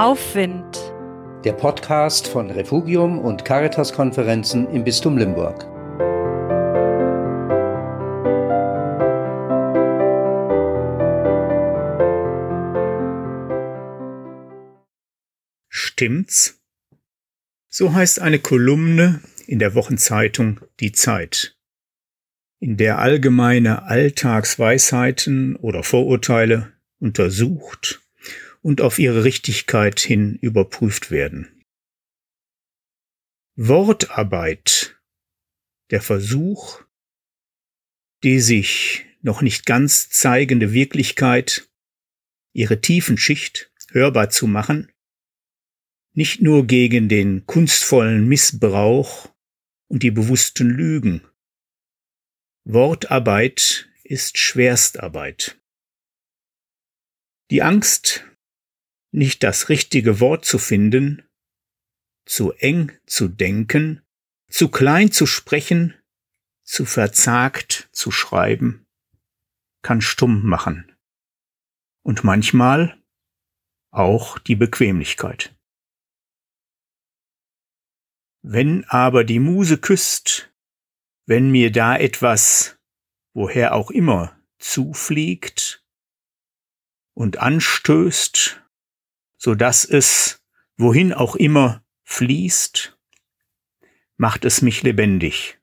Aufwind. Der Podcast von Refugium und Caritas-Konferenzen im Bistum Limburg. Stimmt's? So heißt eine Kolumne in der Wochenzeitung Die Zeit, in der allgemeine Alltagsweisheiten oder Vorurteile untersucht und auf ihre Richtigkeit hin überprüft werden. Wortarbeit, der Versuch, die sich noch nicht ganz zeigende Wirklichkeit, ihre Tiefenschicht hörbar zu machen, nicht nur gegen den kunstvollen Missbrauch und die bewussten Lügen. Wortarbeit ist Schwerstarbeit. Die Angst, nicht das richtige Wort zu finden, zu eng zu denken, zu klein zu sprechen, zu verzagt zu schreiben, kann stumm machen. Und manchmal auch die Bequemlichkeit. Wenn aber die Muse küsst, wenn mir da etwas, woher auch immer, zufliegt und anstößt so dass es, wohin auch immer, fließt, macht es mich lebendig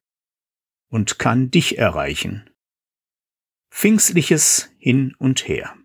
und kann dich erreichen. Pfingstliches hin und her.